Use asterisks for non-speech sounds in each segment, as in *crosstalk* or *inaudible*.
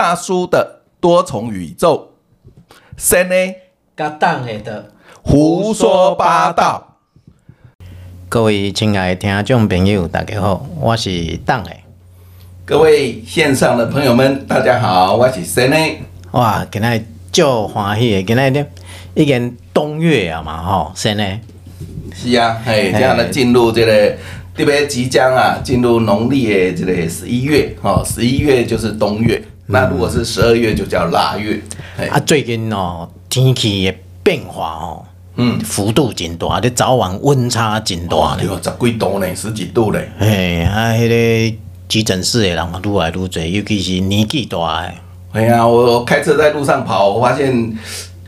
大叔的多重宇宙，三呢，甲党下的胡说八道。各位亲爱的听众朋友，大家好，我是党的。各位线上的朋友们，大家好，我是三呢。哇，今日就欢喜的，今日已经冬月啊嘛，吼，三呢。是啊，嘿，这样呢，进入这个特别即将啊，进入农历的这个十一月，哈，十一月就是冬月。嗯、那如果是十二月，就叫腊月。啊，最近哦，天气的变化哦，嗯，幅度真大，你早晚温差真大十几度呢，十几度嘞。嘿，啊，迄、那个急诊室的人愈来愈多，尤其是年纪大的。哎呀，我开车在路上跑，我发现。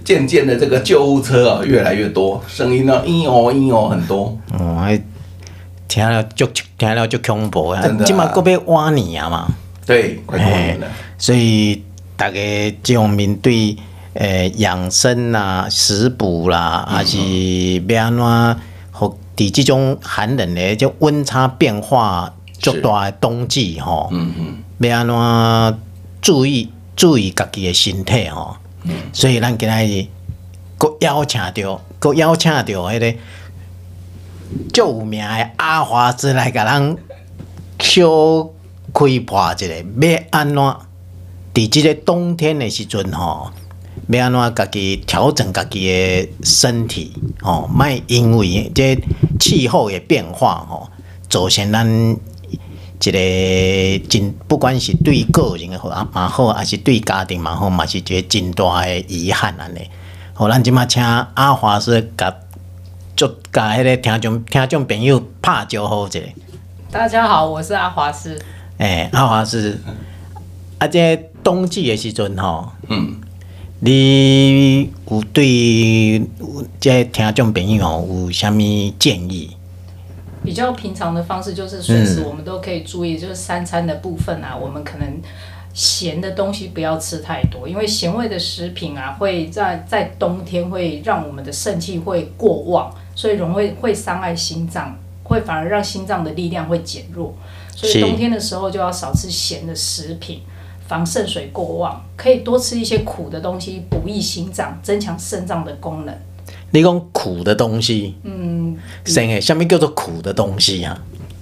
渐渐的，这个救护车啊越来越多，声音呢，咿哦咿哦很多。哦，还听了就听了就恐怖啊！今嘛个别挖年啊嘛，对，快过年了。所以大家这种面对呃养生啦、食补啦，还是要安怎和在这种寒冷的就温差变化较大的冬季吼，嗯嗯，要安怎注意注意家己的身体吼。嗯、所以咱今日阁邀请到，阁邀请到迄个最有名的阿华子来甲咱小开破一下，要安怎伫即个冬天的时阵吼，要安怎家己调整家己的身体吼，莫因为这气候的变化吼，造成咱。一个真，不管是对个人也好，啊嘛好，还是对家庭嘛好，嘛是一个真大的遗憾安尼。好，咱即马请阿华师甲，就甲迄个听众听众朋友拍招呼一下。大家好，我是阿华师。诶、欸，阿华是，啊，这冬季的时阵吼，嗯，你有对这听众朋友有啥物建议？比较平常的方式就是随时我们都可以注意，就是三餐的部分啊，我们可能咸的东西不要吃太多，因为咸味的食品啊，会在在冬天会让我们的肾气会过旺，所以容易会伤害心脏，会反而让心脏的力量会减弱，所以冬天的时候就要少吃咸的食品，防肾水过旺，可以多吃一些苦的东西，补益心脏，增强肾脏的功能。你讲苦的东西，嗯，什诶？什么叫做苦的东西啊？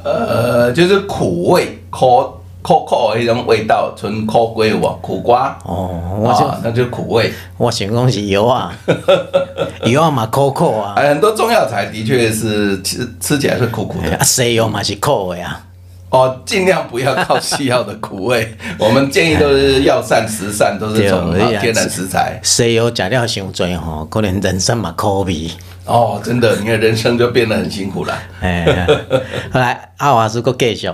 呃，就是苦味，苦苦苦的那种味道，纯苦瓜哇，苦瓜哦，我想、哦、那就是苦味。我想讲是油啊，*laughs* 油啊嘛苦苦啊。很多中药材的确是吃吃起来是苦苦的，啊西药嘛是苦的啊。哦，尽量不要靠西药的苦味，*laughs* 我们建议都是药膳、食膳，都是从天然食材。西药吃了伤多吼，可能人生嘛苦味。哦，真的，你看人生就变得很辛苦了。*laughs* 哎，后来阿华师哥继续，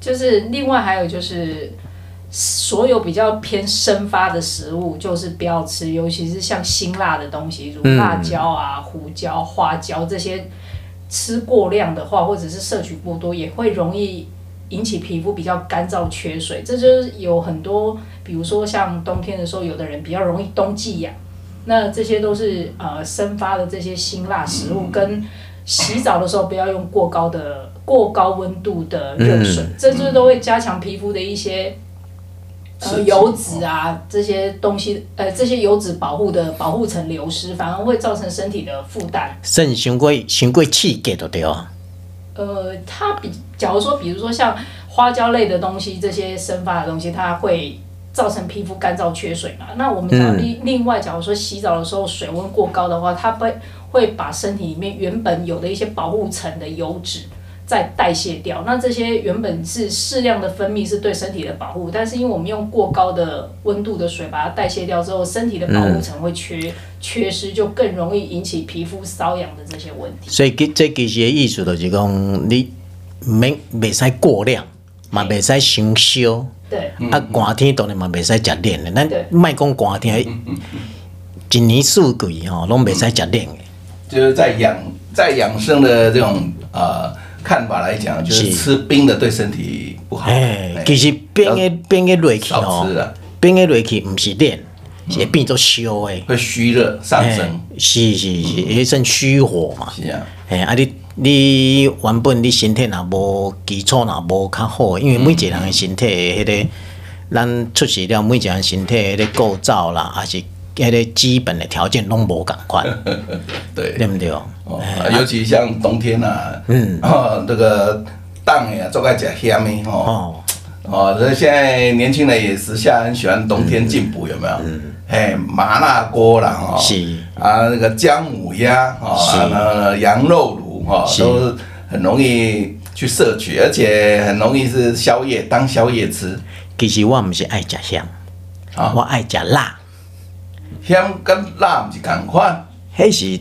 就是另外还有就是，所有比较偏生发的食物，就是不要吃，尤其是像辛辣的东西，如辣椒啊、胡椒、花椒这些。吃过量的话，或者是摄取过多，也会容易引起皮肤比较干燥、缺水。这就是有很多，比如说像冬天的时候，有的人比较容易冬季痒。那这些都是呃生发的这些辛辣食物，跟洗澡的时候不要用过高的、过高温度的热水，这就是都会加强皮肤的一些。呃，油脂啊，这些东西，呃，这些油脂保护的保护层流失，反而会造成身体的负担。肾伤过伤过气给的对啊。呃，它比，假如说，比如说像花椒类的东西，这些生发的东西，它会造成皮肤干燥缺水嘛。那我们讲另另外，假如说洗澡的时候水温过高的话，它会会把身体里面原本有的一些保护层的油脂。再代谢掉，那这些原本是适量的分泌，是对身体的保护，但是因为我们用过高的温度的水把它代谢掉之后，身体的保护层会缺、嗯、缺失，就更容易引起皮肤瘙痒的这些问题。所以这其实的意思就是讲，你没没使过量，嘛没使伤烧。对。啊，寒天当然嘛没使食冷的，咱卖讲寒天，一年四季吼拢没使食冷的。就是在养在养生的这种呃。看法来讲，就是吃冰的对身体不好。哎，其实冰的冰的热气哦，冰的热气不是冷，是会变做烧的，会虚热上升。是是是，一阵虚火嘛。是啊，哎，啊你你原本你身体若无基础若无较好，因为每一个人的身体的迄个咱出世了每一个人身体迄个构造啦，还是迄个基本的条件拢无共款，*laughs* 对对不对？哦，尤其像冬天啊，嗯，哦，这个冻的啊，做爱食咸的哦，哦，所以现在年轻人也时下很喜欢冬天进补，有没有？嗯，哎，麻辣锅啦，哈，是啊，那个姜母鸭，啊，羊肉炉，哈，都很容易去摄取，而且很容易是宵夜当宵夜吃。其实我唔是爱食香，我爱食辣。香跟辣唔是同款，迄是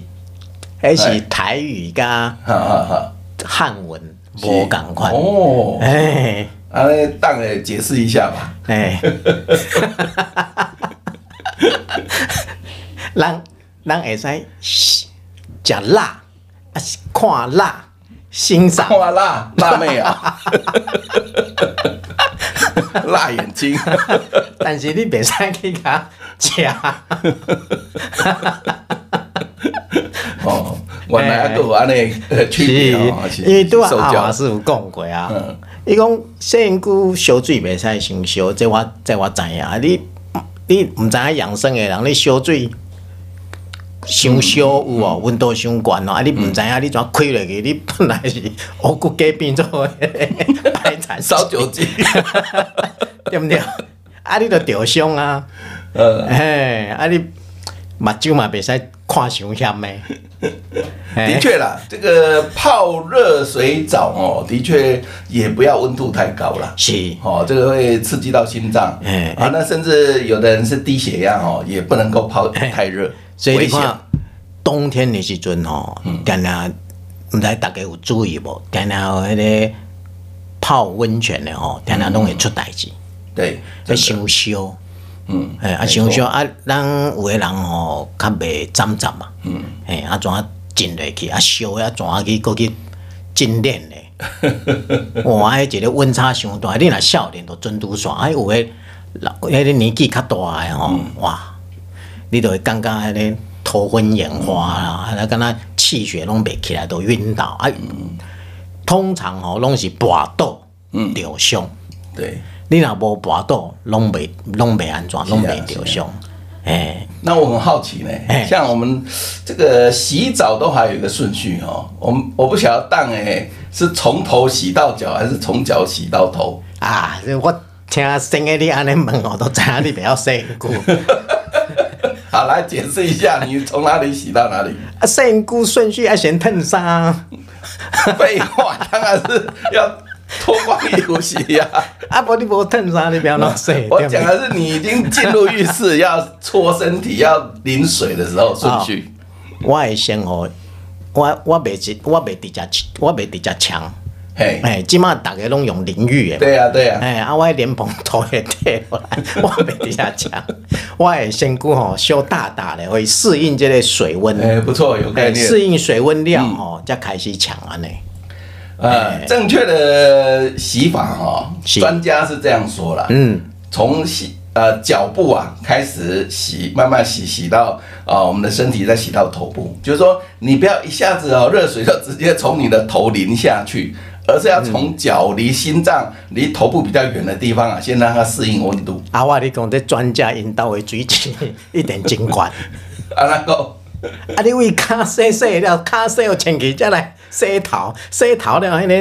迄是台语加汉文无同款。哦，哎，啊，当然解释一下吧。哎，*laughs* 人咱会使食辣，啊是看辣欣赏？看辣辣妹啊！*laughs* *laughs* 辣眼睛，*laughs* 但是你别使去甲吃。*laughs* 哦，原来都有安尼区别，因为拄啊阿华师傅讲过啊，伊讲细身躯烧水袂使伤烧，这我这我知影。你你毋知影养生的人，你烧水伤烧有哦，温度伤悬哦，啊你毋知影，你怎开落去？你本来是 *laughs* 乌骨鸡变做 *laughs* 白斩烧酒鸡。*laughs* 对不对？啊，你着着伤啊！呃，嘿，啊，你目睭嘛袂使看伤险的。的确啦，这个泡热水澡哦，的确也不要温度太高了。是哦，这个会刺激到心脏。嗯，啊，那甚至有的人是低血压哦，也不能够泡太热，所以你看冬天的时阵吼，干那唔知大家有注意无？干那迄个泡温泉的吼，干那拢会出代志。对，在伤烧，嗯，哎，啊，伤烧啊，咱有个人吼，较袂沾沾嘛，嗯，哎，啊，怎啊浸落去，啊，烧啊，怎啊去，过去浸炼咧？*laughs* 哇，迄一个温差伤大，你若少年都准拄煞，哎，有诶老，迄个年纪较大诶吼，哇，你就会感觉迄个头昏眼花啦，啊，敢若气血拢袂起来，都晕倒，啊，通常吼拢是跋倒，嗯，着伤，对。你若无跋倒，拢袂拢袂安怎，拢袂着伤。哎，欸、那我很好奇呢，欸、像我们这个洗澡都还有一个顺序哦。我们我不晓得当诶是从头洗到脚，还是从脚洗到头啊？我听生个你安尼问我，都知影你袂晓洗身躯。*laughs* 好，来解释一下，你从哪里洗到哪里？啊，洗身躯顺序要先烫伤。*laughs* 废话，当然是要。脱光衣服洗呀！啊，不，你不烫伤？你不要弄 *laughs* 水。我讲的是你已经进入浴室要搓身体、要淋水的时候顺序。我会先哦，我我袂直，我袂直接，我袂直接枪。嘿，哎，起码大家拢用淋浴诶。对呀，对呀。哎，啊，我莲蓬头也退回来，*laughs* 我袂直接枪。我会先顾吼修大大的，会适应这个水温。哎，不错，有概念。适应水温了吼，再开始抢安尼。呃，正确的洗法哈，专家是这样说了。嗯，从洗呃脚部啊开始洗，慢慢洗洗到啊、呃、我们的身体，再洗到头部。就是说，你不要一下子哦热水就直接从你的头淋下去，而是要从脚离心脏、离头部比较远的地方啊，先让它适应温度。啊，我你讲这专家引导为水池一点尽管。*laughs* 啊，那个。啊！你为卡洗洗了，卡洗有清气，再来洗头，洗头了，迄个、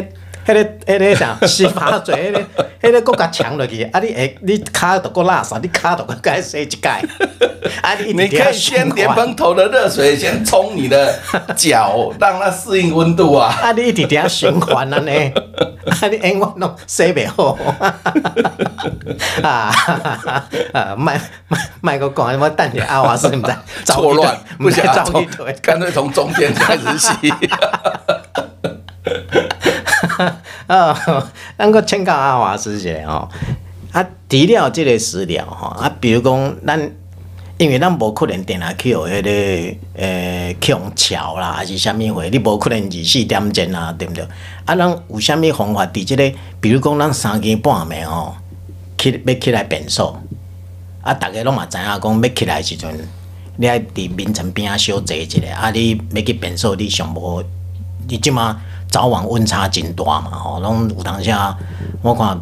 迄个、迄个啥？洗发水，迄个、迄个，搁甲抢落去。*laughs* 啊！你诶你骹都搁垃圾，你骹都搁该洗一届。*laughs* 啊！你你可以先莲蓬头的热水先冲你的脚，让它适应温度啊！*laughs* 啊！你一直点循环啊呢？啊！你永远拢洗袂好。啊！啊！卖卖卖个广，我等下阿华师唔知错乱，不想从干脆从中间开始洗。啊！*laughs* 咱个请教阿华师姐吼，啊，除了即个食疗吼，啊，比如讲咱。因为咱无可能定下去有迄个诶强桥啦，还是啥物货，你无可能二四点钟啊，对毋对？啊，咱有啥物方法？伫即个，比如讲咱三更半暝吼，起要起来便所，啊，逐个拢嘛知影讲要起来时阵，你爱伫眠床边仔小坐一下，啊，你要去便所，你上无，你即马早晚温差真大嘛，吼，拢有当时啊，我看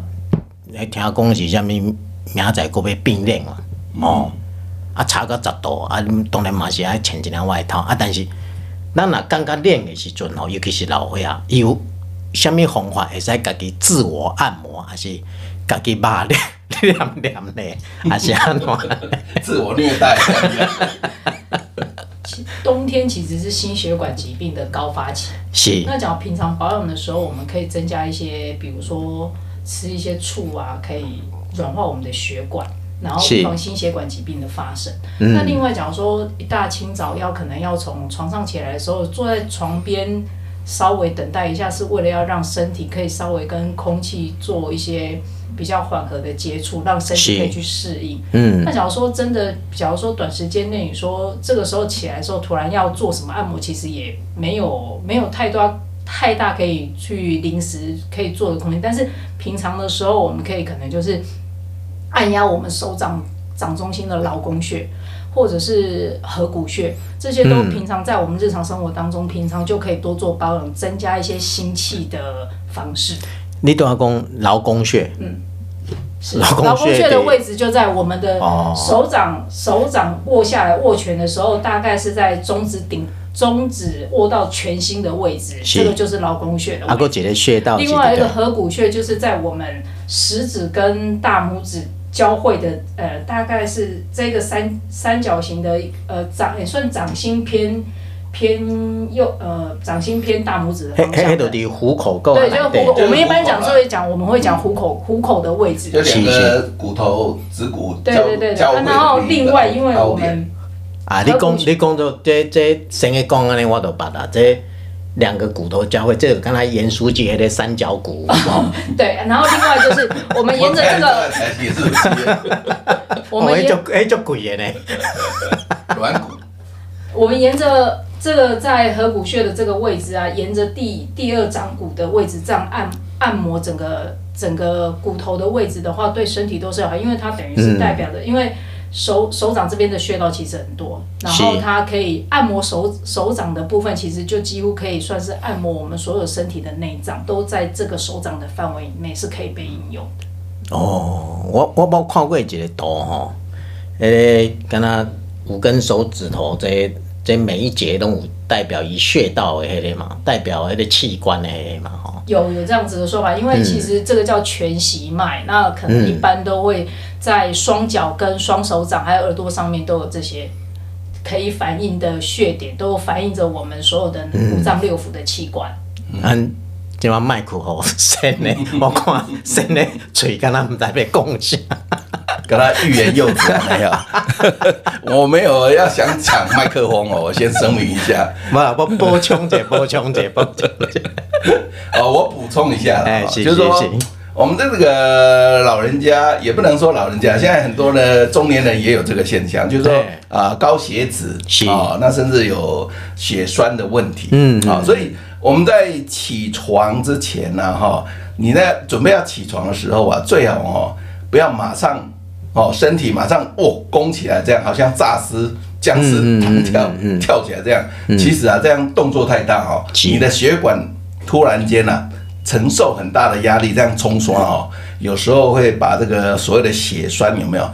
来，听讲是啥物。明仔载阁要变冷嘛，哦，啊，差个十度，啊，当然嘛是爱穿一件外套，啊，但是咱若感觉冷的时阵吼，尤其是老岁仔，有啥物方法会使家己自我按摩，还是家己抹咧 *laughs* 黏黏咧，还是安怎？自我虐待。冬天其实是心血管疾病的高发期。是。那讲平常保养的时候，我们可以增加一些，比如说吃一些醋啊，可以软化我们的血管，然后预防心血管疾病的发生。那另外假如说，一大清早要可能要从床上起来的时候，坐在床边稍微等待一下，是为了要让身体可以稍微跟空气做一些。比较缓和的接触，让身体可以去适应。嗯，那假如说真的，假如说短时间内，你说这个时候起来的时候，突然要做什么按摩，其实也没有没有太多太大可以去临时可以做的空间。但是平常的时候，我们可以可能就是按压我们手掌掌中心的劳宫穴，或者是合谷穴，这些都平常在我们日常生活当中，平常就可以多做保养，增加一些心气的方式。你都要讲劳宫穴，嗯。劳宫穴的位置就在我们的手掌，手掌握下来握拳的时候，大概是在中指顶，中指握到拳心的位置，这个就是劳宫穴的位置。另外一个合谷穴就是在我们食指跟大拇指交汇的，呃，大概是这个三三角形的，呃，掌也算掌心偏。偏右，呃，掌心偏大拇指的方向。黑黑的虎口够。对，就是虎口。我们一般讲就会讲，我们会讲虎口，虎口的位置。就两个骨头指骨对对对对。然后另外，因为我们啊，你讲你讲到这这先个讲安尼，我都把它这两个骨头交汇，这个刚才严书记的三角骨。*laughs* 对，然后另外就是我们沿着这个，*laughs* 我们就哎就贵的呢，*laughs* 软骨。我们沿着。这个在合谷穴的这个位置啊，沿着第第二掌骨的位置这样按按摩整个整个骨头的位置的话，对身体都是好，因为它等于是代表着，嗯、因为手手掌这边的穴道其实很多，然后它可以按摩手手掌的部分，其实就几乎可以算是按摩我们所有身体的内脏，都在这个手掌的范围以内是可以被应用的。哦，我我冇看过一个图哈，诶，跟他五根手指头这。这每一节都有代表以穴道的迄个嘛，代表迄个器官的迄个嘛，吼。有有这样子的说法，因为其实这个叫全息脉，嗯、那可能一般都会在双脚跟双手掌还有耳朵上面都有这些可以反映的穴点，都反映着我们所有的五脏六腑的器官。嗯，今晚麦克好深呢，我看深呢嘴跟他们在被共享。跟他欲言又止没有？*laughs* 我没有要想抢麦克风哦，我先声明一下。不，我补充一下，补充一下，补充一下。哦，我补充一下啦，就是说，我们的这个老人家也不能说老人家，现在很多的中年人也有这个现象，就是说啊，高血脂啊，那甚至有血栓的问题。嗯，啊，所以我们在起床之前呢，哈，你在准备要起床的时候啊，最好哦，不要马上。哦，身体马上哦，弓起来，这样好像诈尸僵尸弹跳跳起来这样。其实啊，这样动作太大哦，你的血管突然间呐、啊、承受很大的压力，这样冲刷哦，有时候会把这个所谓的血栓有没有？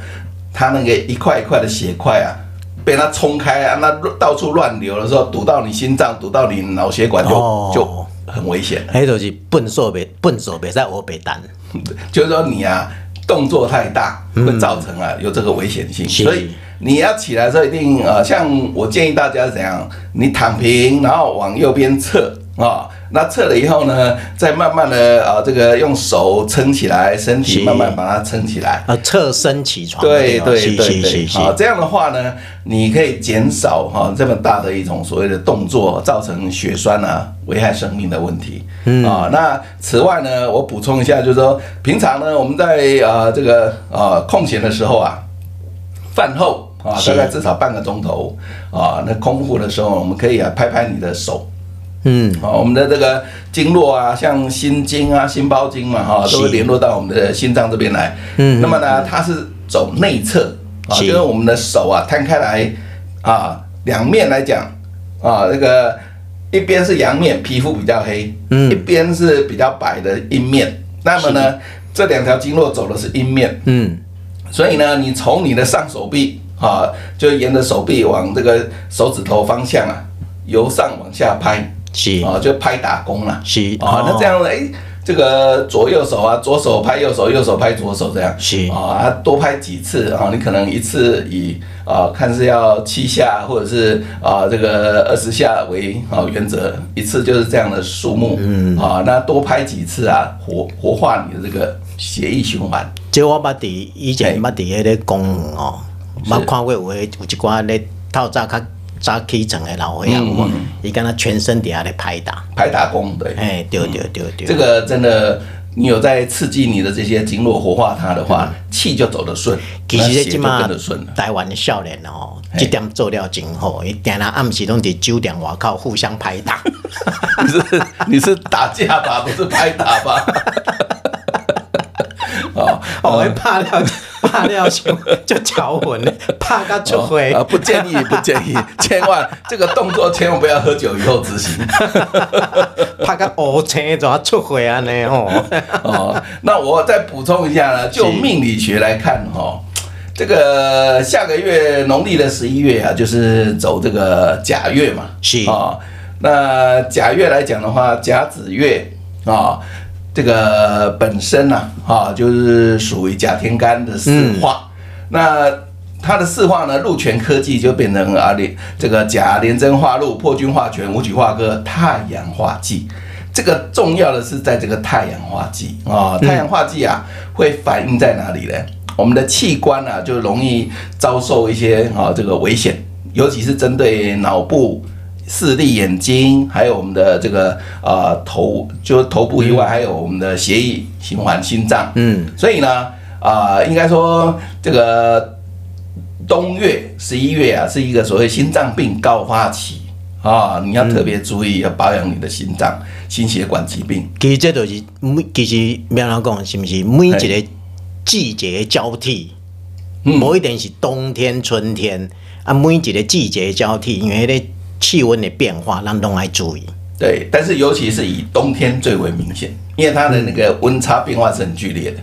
它那个一块一块的血块啊，被它冲开啊，那到处乱流的时候，堵到你心脏，堵到你脑血管就就很危险。还有就是笨手别笨手别在我别单，*laughs* 就是说你啊。动作太大会造成啊有这个危险性，所以你要起来的时候一定呃，像我建议大家是怎样，你躺平，然后往右边侧啊，那侧了以后呢，再慢慢的啊这个用手撑起来，身体慢慢把它撑起来。啊，侧身起床，对对对对，好，这样的话呢，你可以减少哈这么大的一种所谓的动作造成血栓啊，危害生命的问题。嗯。啊，那此外呢，我补充一下，就是说，平常呢，我们在啊这个啊空闲的时候啊，饭后啊，大概至少半个钟头啊，那空腹的时候，我们可以啊拍拍你的手，嗯，好，我们的这个经络啊，像心经啊、心包经嘛，哈，都会联络到我们的心脏这边来。嗯，那么呢，它是走内侧啊，就是我们的手啊摊开来啊，两面来讲啊，这个。一边是阳面，皮肤比较黑；嗯，一边是比较白的阴面。那么呢，这两条经络走的是阴面。嗯，所以呢，你从你的上手臂啊，就沿着手臂往这个手指头方向啊，由上往下拍，是。啊，就拍打功了，是。啊，那这样哎。欸这个左右手啊，左手拍右手，右手拍左手，这样。是。啊，多拍几次啊，你可能一次以啊，看是要七下或者是啊这个二十下为啊原则，一次就是这样的数目，嗯。啊，那多拍几次啊，活活化你的这个血液循环。即我捌伫以前捌伫迄个公园哦，捌看过有诶有一寡咧透早较。早起床的老岁仔，伊敢若全身底下咧拍打，拍打功，对，哎，对对对对，这个真的，你有在刺激你的这些经络活化它的话，气就走得顺，其实血就跟得顺了。台湾的少年哦，这点做了真好，伊定然暗时拢伫酒店外口互相拍打，*laughs* 你是你是打架吧，不是拍打吧？哦，我会怕了，怕了 *laughs* 就就桥魂了，怕个出会啊！不建议，不建议，千万这个动作千万不要喝酒以后执行，*laughs* 怕个乌青怎么出会啊？呢哦哦，那我再补充一下呢，就命理学来看哈，这个下个月农历的十一月啊，就是走这个甲月嘛，是啊。那甲月来讲的话，甲子月啊。这个本身呢，啊，就是属于甲天干的四化。嗯、那它的四化呢，禄权科技就变成啊连这个甲连贞化禄破军化权武曲化科太阳化忌。这个重要的是在这个太阳化忌啊，太阳化忌啊会反映在哪里呢？我们的器官啊就容易遭受一些啊这个危险，尤其是针对脑部。视力、眼睛，还有我们的这个呃头，就头部以外，还有我们的血液循环、心脏。嗯，所以呢，啊、呃，应该说这个冬月十一月啊，是一个所谓心脏病高发期啊，你要特别注意，要保养你的心脏、心血管疾病。其实这都是每，其实要哪讲，是不是每一个季节交替，不一定是冬天、春天啊，每一个季节交替，因为咧。气温的变化，让人爱注意。对，但是尤其是以冬天最为明显，因为它的那个温差变化是很剧烈的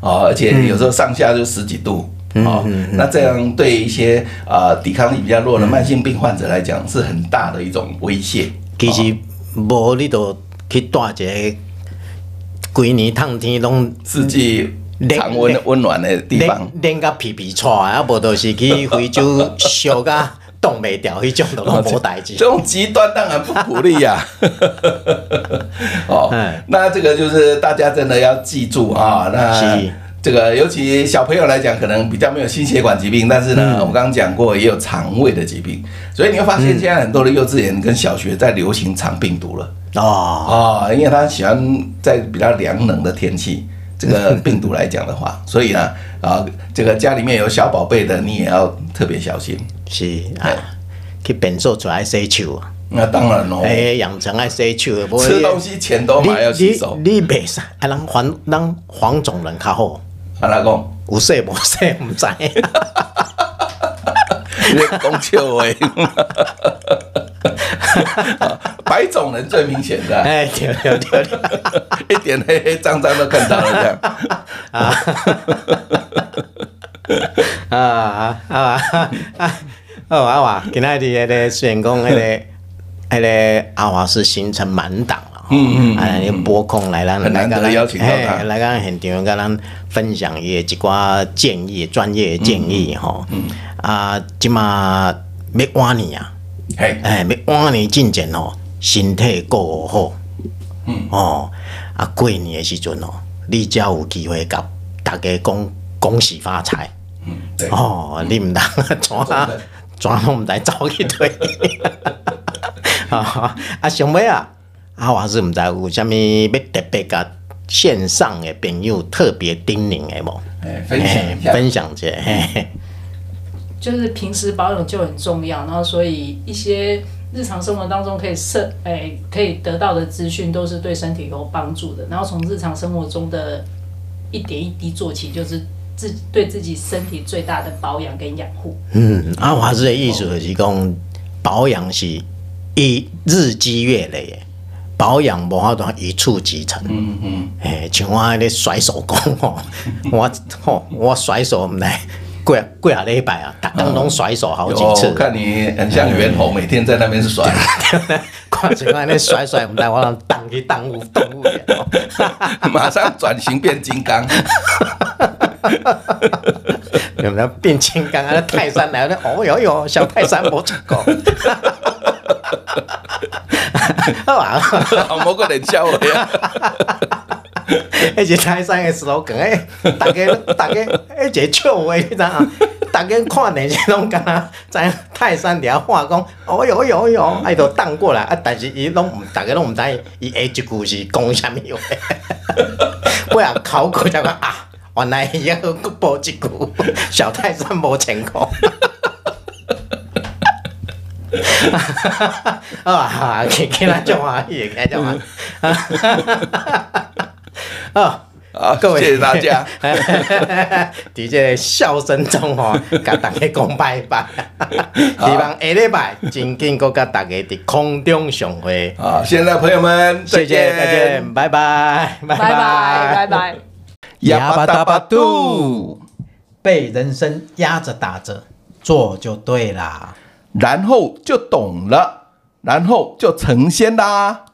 啊，而且有时候上下就十几度啊。那这样对一些啊抵抗力比较弱的慢性病患者来讲，是很大的一种威胁。其实无你都去带一个规年烫天拢四季常温温暖的地方，冷个皮皮挫啊，无都是去非洲烧个。冻没掉，一种都无代志。这种极端当然不鼓励呀。*laughs* 哦，那这个就是大家真的要记住啊。那这个尤其小朋友来讲，可能比较没有心血管疾病，但是呢，我刚刚讲过也有肠胃的疾病，所以你会发现现在很多的幼稚园跟小学在流行肠病毒了。哦，啊，因为他喜欢在比较凉冷的天气。这个病毒来讲的话，所以呢，啊，这个家里面有小宝贝的，你也要特别小心。是啊，去变瘦出来洗手啊。那当然喽。哎，养成爱洗手，吃东西前都还要洗手。你别说，还让黄让黄种人较好。阿拉讲，有洗无洗唔知。*laughs* 你讲笑话。*laughs* 白种人最明显的，哎，对对对，*laughs* 一点黑黑脏脏都看到了这样，啊啊啊啊啊！哦，阿华，今天的那个虽然讲那个那个阿华是行程满档了，嗯嗯，啊，拨空来咱来跟咱邀请到他来跟现场跟咱分享一几挂建议，专业建议哈，嗯啊，今嘛要晚年啊。哎，哎，要晚年进前哦，身体过好，嗯哦，啊过年的时阵哦，你才有机会甲大家讲恭喜发财，哦，你唔当怎啊，怎拢唔知走去退，啊 *laughs* 啊，上尾啊，阿华是唔知有啥物要特别甲线上的朋友特别叮咛的无？哎，分享一下，分享一下，嘿。就是平时保养就很重要，然后所以一些日常生活当中可以设诶、欸、可以得到的资讯都是对身体有帮助的。然后从日常生活中的一点一滴做起，就是自对自己身体最大的保养跟养护。嗯，阿华师的意思就是讲保养是一日积月累，保养无法度一触即成。嗯嗯，诶，像我迄个甩手工吼，我吼我甩手毋来几几啊礼拜啊，逐工拢甩手好几次。我看你很像猿猴，每天在那边甩。*laughs* 看像安尼甩甩毋来，我当当去动物动物园哦，*laughs* 马上转型变金刚。*laughs* *laughs* 有没有变金刚啊？泰山来了，哦哟哟，小泰山无出 *laughs* 过。好啊，冇个人笑我呀。迄是泰山的 slogan，诶，大家大家，迄个笑话，你知影？大家看电视拢敢若知泰山底下话讲，哦哟哟哟，哎都荡过来啊！但是伊拢毋，大家拢毋知伊下一句是讲啥物话。*laughs* 尾仔考过才讲啊，原来伊要搁补一句，小泰山无钱过。*laughs* 啊，今今仔种欢喜，今仔种欢喜。*laughs* 啊，好，各位谢谢大家。*laughs* 伫这笑声中吼，甲大家讲拜拜。希望下礼拜真紧搁甲大家伫空中相会。好，现在朋友们，再见，再见，拜拜，拜拜，拜拜。压巴达巴度，被人生压着打着，做就对啦，然后就懂了，然后就成仙啦。